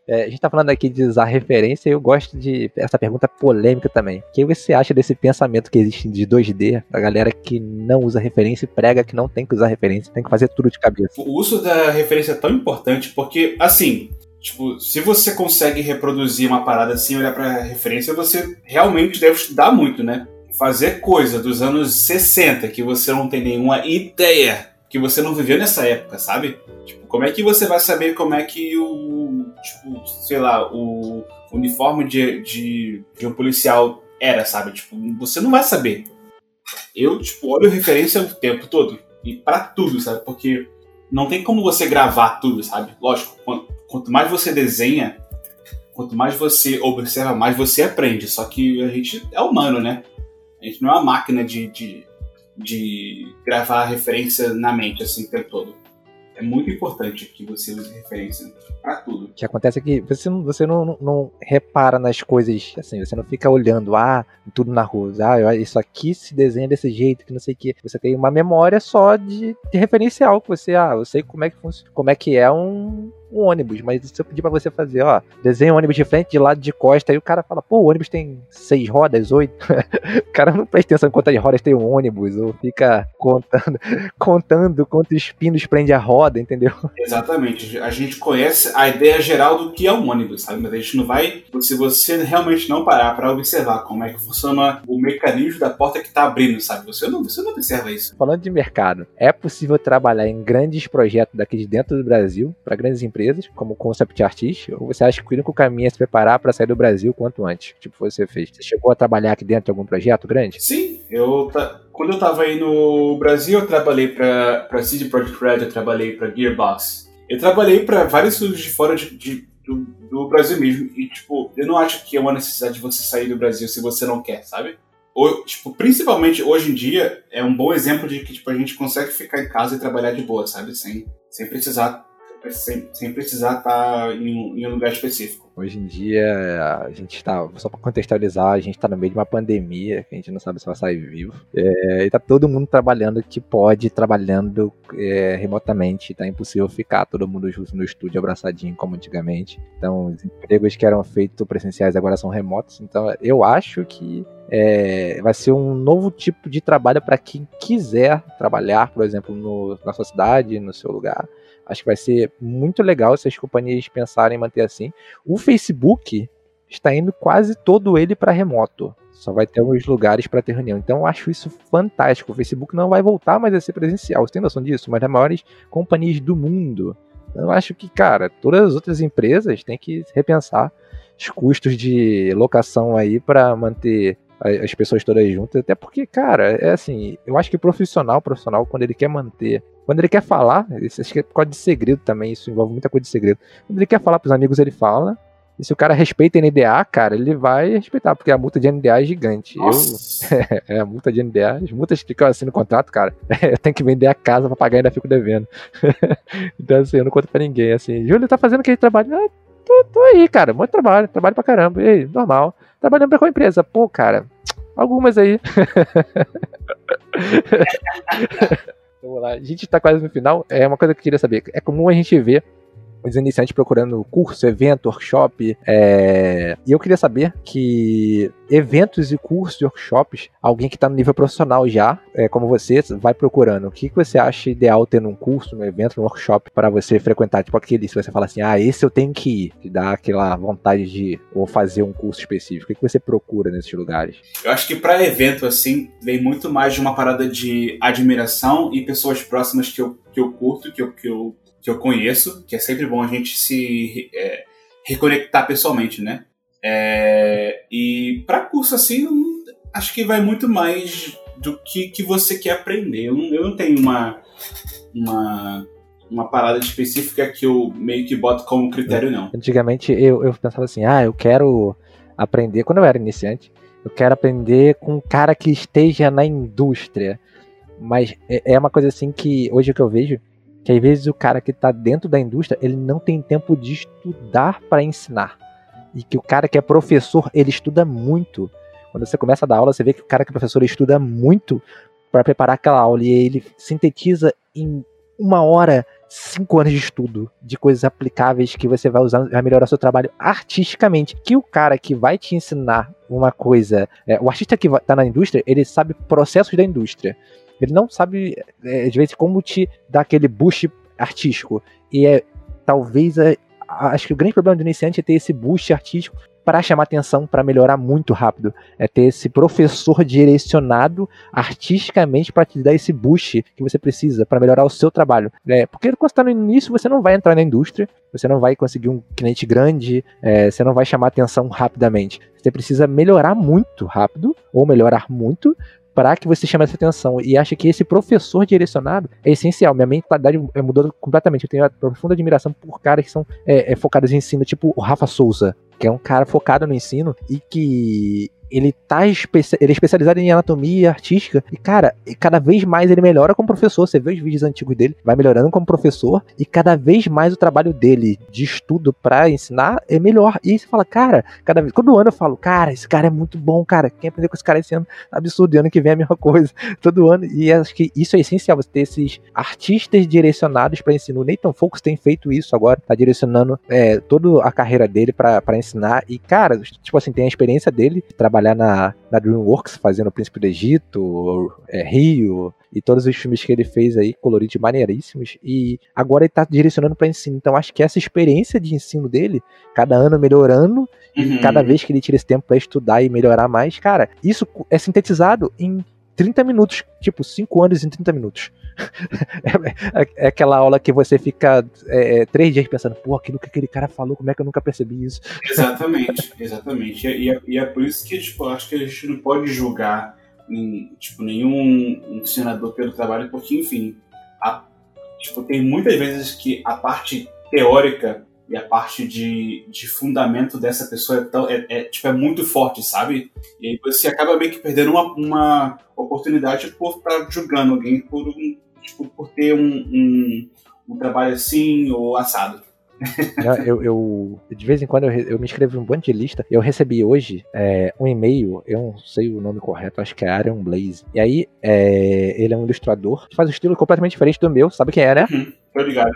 A: É, a gente tá falando aqui de usar referência e eu gosto de essa pergunta polêmica também. O que você acha desse pensamento que existe de 2D, da galera que não usa referência e prega que não tem que usar referência, tem que fazer tudo de cabeça?
B: O uso da referência é tão importante porque, assim, Tipo, se você consegue reproduzir uma parada assim, olhar pra referência, você realmente deve estudar muito, né? Fazer coisa dos anos 60 que você não tem nenhuma ideia, que você não viveu nessa época, sabe? Tipo, como é que você vai saber como é que o tipo, sei lá, o uniforme de, de, de um policial era, sabe? Tipo, você não vai saber. Eu, tipo, olho referência o tempo todo. E para tudo, sabe? Porque não tem como você gravar tudo, sabe? Lógico, quanto, mais você desenha, quanto mais você observa, mais você aprende. Só que a gente é humano, né? A gente não é uma máquina de, de, de gravar referência na mente assim o tempo todo é muito importante que você use referência para tudo. O
A: que acontece é que você, não, você não, não, repara nas coisas, assim, você não fica olhando, ah, tudo na rua, ah, isso aqui se desenha desse jeito, que não sei o que. Você tem uma memória só de, de referencial, que você, ah, eu sei como é que funciona, como é que é um, um ônibus, mas se eu pedir pra você fazer, ó, desenha um ônibus de frente, de lado, de costa, aí o cara fala, pô, o ônibus tem seis rodas, oito. o cara não presta atenção em quantas rodas tem um ônibus, ou fica contando, contando quantos pinos prende a roda, entendeu?
B: Exatamente. A gente conhece a ideia geral do que é um ônibus, sabe? Mas a gente não vai, se você realmente não parar para observar como é que funciona o mecanismo da porta que tá abrindo, sabe? Você não, você não observa isso.
A: Falando de mercado, é possível trabalhar em grandes projetos daqui de dentro do Brasil, para grandes empresas empresas, como concept artist, ou você acha que o único caminho é se preparar para sair do Brasil quanto antes? Tipo, você fez. Você chegou a trabalhar aqui dentro de algum projeto grande?
B: Sim, eu quando eu estava aí no Brasil, eu trabalhei para CD Projekt Red, eu trabalhei para Gearbox. Eu trabalhei para vários estúdios de fora de, de do, do, Brasil mesmo. E, tipo, eu não acho que é uma necessidade de você sair do Brasil se você não quer, sabe? Ou, tipo, principalmente hoje em dia, é um bom exemplo de que, tipo, a gente consegue ficar em casa e trabalhar de boa, sabe? Sem, sem precisar sem, sem precisar estar em, em um lugar específico.
A: Hoje em dia, a gente está, só para contextualizar, a gente está no meio de uma pandemia, que a gente não sabe se vai sair vivo. É, e tá todo mundo trabalhando que pode, trabalhando é, remotamente. Tá impossível ficar todo mundo junto no estúdio abraçadinho como antigamente. Então, os empregos que eram feitos presenciais agora são remotos. Então, eu acho que é, vai ser um novo tipo de trabalho para quem quiser trabalhar, por exemplo, no, na sua cidade, no seu lugar. Acho que vai ser muito legal se as companhias pensarem em manter assim. O Facebook está indo quase todo ele para remoto. Só vai ter uns lugares para ter reunião. Então eu acho isso fantástico. O Facebook não vai voltar mais a ser presencial. Você tem noção disso? Mas as maiores companhias do mundo. Eu acho que, cara, todas as outras empresas têm que repensar os custos de locação aí para manter as pessoas todas juntas, até porque, cara, é assim, eu acho que o profissional, profissional, quando ele quer manter, quando ele quer falar, isso acho que é por causa de segredo também, isso envolve muita coisa de segredo. Quando ele quer falar pros amigos, ele fala, E se o cara respeita NDA, cara, ele vai respeitar, porque a multa de NDA é gigante. Nossa. Eu, é, a multa de NDA, as multas que eu assino contrato, cara, eu tenho que vender a casa pra pagar e ainda fico devendo. então, assim, eu não conto pra ninguém, assim, Júlio tá fazendo aquele trabalho? Ah, tô, tô aí, cara, muito trabalho, trabalho pra caramba, e aí, normal. Trabalhando pra qual empresa? Pô, cara, algumas aí. Vamos lá, a gente tá quase no final, é uma coisa que eu queria saber, é comum a gente ver os iniciantes procurando curso, evento, workshop. É... E eu queria saber que eventos e cursos e workshops, alguém que está no nível profissional já, é, como você, vai procurando. O que, que você acha ideal ter num curso, num evento, num workshop para você frequentar? Tipo aquele, se você fala assim, ah, esse eu tenho que ir, que dá aquela vontade de ou fazer um curso específico. O que, que você procura nesses lugares?
B: Eu acho que para evento, assim, vem muito mais de uma parada de admiração e pessoas próximas que eu, que eu curto, que eu, que eu que eu conheço, que é sempre bom a gente se é, reconectar pessoalmente, né? É, e para curso assim, acho que vai muito mais do que, que você quer aprender. Eu não, eu não tenho uma, uma, uma parada específica que eu meio que boto como critério, não.
A: Antigamente eu, eu pensava assim, ah, eu quero aprender, quando eu era iniciante, eu quero aprender com um cara que esteja na indústria. Mas é, é uma coisa assim que hoje que eu vejo que às vezes o cara que está dentro da indústria ele não tem tempo de estudar para ensinar. E que o cara que é professor ele estuda muito. Quando você começa a dar aula você vê que o cara que é professor estuda muito para preparar aquela aula. E ele sintetiza em uma hora cinco anos de estudo de coisas aplicáveis que você vai usar vai melhorar seu trabalho artisticamente. Que o cara que vai te ensinar uma coisa é, o artista que está na indústria ele sabe processos da indústria ele não sabe, é, às vezes, como te dar aquele boost artístico. E é talvez. É, acho que o grande problema do iniciante é ter esse boost artístico para chamar atenção, para melhorar muito rápido. É ter esse professor direcionado artisticamente para te dar esse boost que você precisa para melhorar o seu trabalho. É, porque quando está no início, você não vai entrar na indústria, você não vai conseguir um cliente grande, é, você não vai chamar atenção rapidamente. Você precisa melhorar muito rápido, ou melhorar muito, para que você chame essa atenção. E acho que esse professor direcionado é essencial. Minha mentalidade mudou completamente. Eu tenho uma profunda admiração por caras que são é, é, focados em ensino, tipo o Rafa Souza, que é um cara focado no ensino e que ele tá ele é especializado em anatomia artística e cara, cada vez mais ele melhora como professor. Você vê os vídeos antigos dele, vai melhorando como professor e cada vez mais o trabalho dele de estudo para ensinar é melhor. E aí você fala, cara, cada vez, todo ano eu falo, cara, esse cara é muito bom, cara. Quem aprender com esse cara esse ano, absurdo, e ano que vem é a mesma coisa. Todo ano e acho que isso é essencial, você ter esses artistas direcionados para ensino. O Nathan Focus tem feito isso agora, tá direcionando é, toda a carreira dele para ensinar e cara, tipo assim, tem a experiência dele de trabalhar trabalhar na, na DreamWorks fazendo o Príncipe do Egito, é, Rio e todos os filmes que ele fez aí, coloridos maneiríssimos. E agora ele tá direcionando para ensino. Então acho que essa experiência de ensino dele, cada ano melhorando, uhum. e cada vez que ele tira esse tempo para estudar e melhorar mais, cara, isso é sintetizado em 30 minutos, tipo, 5 anos em 30 minutos. É, é, é, aquela aula que você fica é, é, três dias pensando, pô, aquilo que aquele cara falou, como é que eu nunca percebi isso?
B: Exatamente, exatamente. E é, e é por isso que tipo, acho que a gente não pode julgar tipo, nenhum ensinador pelo trabalho, porque, enfim, a, tipo, tem muitas vezes que a parte teórica e a parte de, de fundamento dessa pessoa é, tão, é, é, tipo, é muito forte, sabe? E aí você acaba meio que perdendo uma, uma oportunidade por estar julgando alguém por um, tipo, por ter um, um, um trabalho assim ou assado.
A: eu, eu, de vez em quando eu, eu me inscrevo em um bando de lista. Eu recebi hoje é, um e-mail, eu não sei o nome correto, acho que é Aaron Blaze. E aí, é, ele é um ilustrador, faz um estilo completamente diferente do meu, sabe quem é, né?
B: Uhum,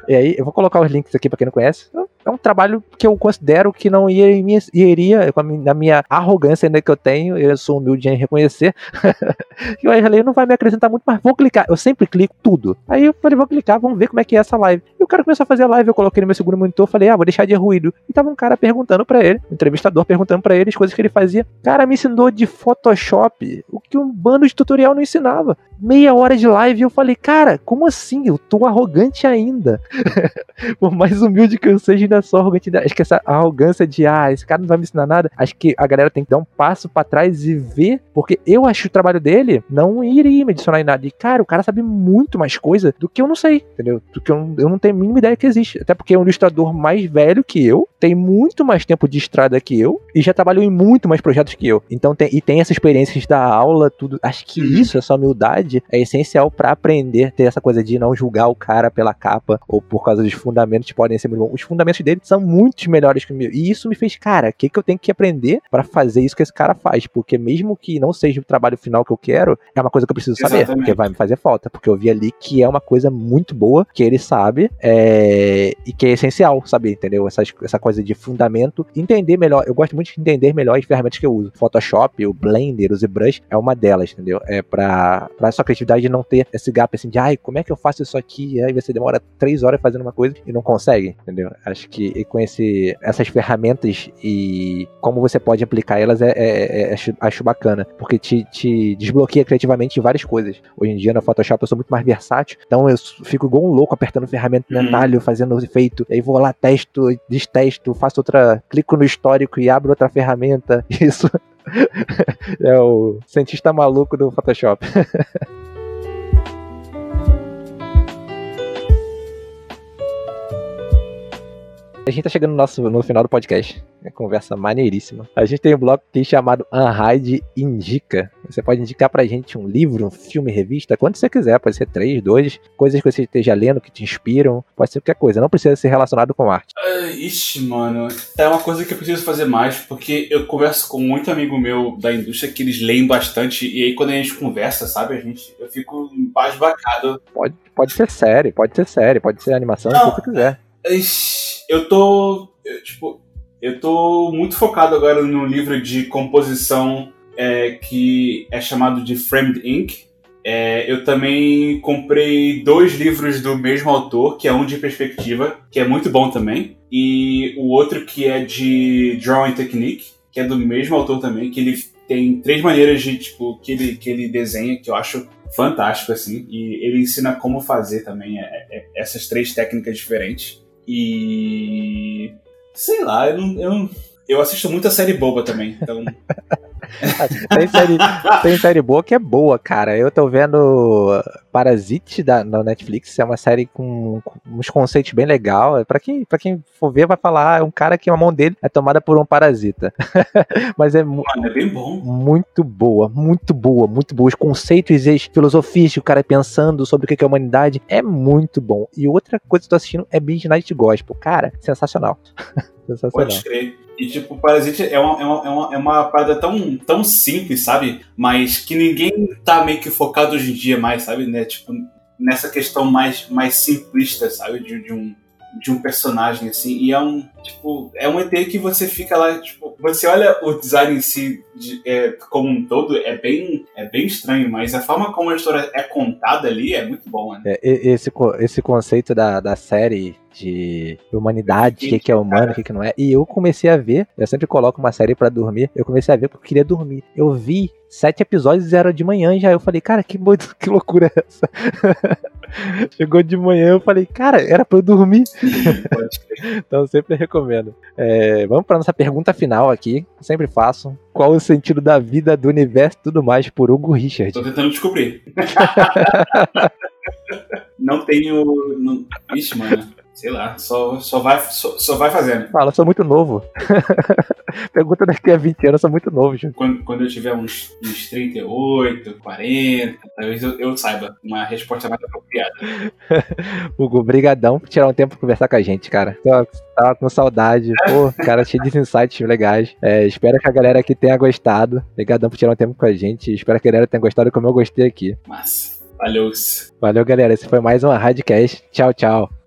A: E aí, eu vou colocar os links aqui pra quem não conhece é um trabalho que eu considero que não iria, iria na minha arrogância ainda que eu tenho, eu sou humilde em reconhecer, que o falei, não vai me acrescentar muito, mas vou clicar. Eu sempre clico tudo. Aí eu falei, vou clicar, vamos ver como é que é essa live. E o cara começou a fazer a live, eu coloquei no meu segundo monitor, falei, ah, vou deixar de ruído. E tava um cara perguntando para ele, um entrevistador perguntando para ele as coisas que ele fazia. Cara, me ensinou de Photoshop, o que um bando de tutorial não ensinava. Meia hora de live, e eu falei, cara, como assim? Eu tô arrogante ainda. Por mais humilde que eu seja, ainda sou arrogante. Acho que essa arrogância de, ah, esse cara não vai me ensinar nada. Acho que a galera tem que dar um passo para trás e ver, porque eu acho o trabalho dele não iria me adicionar em nada. E, cara, o cara sabe muito mais coisa do que eu não sei, entendeu? Do que eu, eu não tenho a mínima ideia que existe. Até porque é um ilustrador mais velho que eu, tem muito mais tempo de estrada que eu e já trabalhou em muito mais projetos que eu. Então tem, e tem essa experiência da aula, tudo. Acho que uhum. isso, essa humildade, é essencial para aprender, ter essa coisa de não julgar o cara pela capa ou por causa dos fundamentos que podem ser muito bons. Os fundamentos dele são muito melhores que o meu. E isso me fez, cara, o que, que eu tenho que aprender para fazer isso que esse cara faz? Porque mesmo que não seja o trabalho final que eu quero, é uma coisa que eu preciso saber, Exatamente. porque vai me fazer falta. Porque eu vi ali que é uma coisa muito boa, que ele sabe, é... e que é essencial saber, entendeu? Essa, essa coisa de fundamento, entender melhor. Eu gosto muito de entender melhor as ferramentas que eu uso. Photoshop, o Blender, o ZBrush é uma delas, entendeu? É pra, pra sua criatividade não ter esse gap assim de, ai, como é que eu faço isso aqui? E aí você demora três horas fazendo uma coisa e não consegue, entendeu? Acho que com esse, essas ferramentas e como você pode aplicar elas é, é, é, acho, acho bacana, porque te, te desbloqueia criativamente várias coisas. Hoje em dia no Photoshop eu sou muito mais versátil, então eu fico igual um louco apertando ferramenta no uhum. fazendo efeito, aí vou lá, testo, destesto, faço outra, clico no histórico e abro outra ferramenta. Isso é o cientista maluco do Photoshop. A gente tá chegando no, nosso, no final do podcast. É conversa maneiríssima. A gente tem um bloco aqui chamado Unhide Indica. Você pode indicar pra gente um livro, um filme, revista, quando você quiser. Pode ser três, dois, coisas que você esteja lendo, que te inspiram. Pode ser qualquer coisa. Não precisa ser relacionado com arte.
B: Uh, ixi, mano. É uma coisa que eu preciso fazer mais, porque eu converso com muito amigo meu da indústria que eles leem bastante. E aí quando a gente conversa, sabe, a gente, eu fico embasbacado.
A: Pode, pode ser série, pode ser série, pode ser animação, Não, o que você quiser.
B: Eu tô. Eu, tipo, eu tô muito focado agora no livro de composição é, que é chamado de Framed Ink. É, eu também comprei dois livros do mesmo autor, que é um de perspectiva, que é muito bom também, e o outro que é de Drawing Technique, que é do mesmo autor também, que ele tem três maneiras de tipo que ele que ele desenha que eu acho fantástico assim, e ele ensina como fazer também é, é, essas três técnicas diferentes. E. Sei lá, eu, não, eu, eu assisto muita série boba também, então.
A: tem, série, tem série boa que é boa, cara. Eu tô vendo Parasite da, na Netflix, é uma série com, com uns conceitos bem legal. Pra quem, pra quem for ver, vai falar, ah, é um cara que a mão dele é tomada por um parasita. Mas é,
B: é bem bom.
A: muito boa, muito boa, muito boa. Os conceitos e as filosofias que o cara é pensando sobre o que é a humanidade é muito bom. E outra coisa que eu tô assistindo é Midnight Gospel. Cara, sensacional.
B: sensacional. Pode crer. E, tipo, Parasite é uma, é uma, é uma, é uma parada tão, tão simples, sabe? Mas que ninguém tá meio que focado hoje em dia mais, sabe? Né? Tipo, nessa questão mais, mais simplista, sabe? De, de um, de um personagem, assim. E é um, tipo, é um ET que você fica lá, tipo, você olha o design em si de, é, como um todo, é bem, é bem estranho, mas a forma como a história é contada ali é muito bom, né?
A: É, esse, esse conceito da, da série de humanidade, o que, que, é humano, o que, que não é. E eu comecei a ver, eu sempre coloco uma série para dormir, eu comecei a ver porque eu queria dormir. Eu vi sete episódios e era de manhã já. Eu falei, cara, que, que loucura é essa? Chegou de manhã, eu falei, cara, era pra eu dormir. então sempre recomendo. É, vamos para nossa pergunta final aqui, sempre faço. Qual o sentido da vida, do universo e tudo mais por Hugo Richard?
B: Tô tentando descobrir. não tenho. Não... Ixi, mano sei lá, só, só, vai, só, só vai fazendo.
A: Fala, eu sou muito novo. Pergunta daqui a 20 anos, eu sou muito novo, gente.
B: Quando, quando eu tiver uns, uns 38, 40, talvez eu, eu saiba uma resposta mais apropriada.
A: Hugo, brigadão por tirar um tempo pra conversar com a gente, cara. Tô, tava com saudade. Pô, cara, cheio de insights legais. É, espero que a galera aqui tenha gostado. Obrigadão por tirar um tempo com a gente. Espero que a galera tenha gostado como eu gostei aqui.
B: Massa. Valeu.
A: Valeu, galera. Esse foi mais uma Radcast. Tchau, tchau.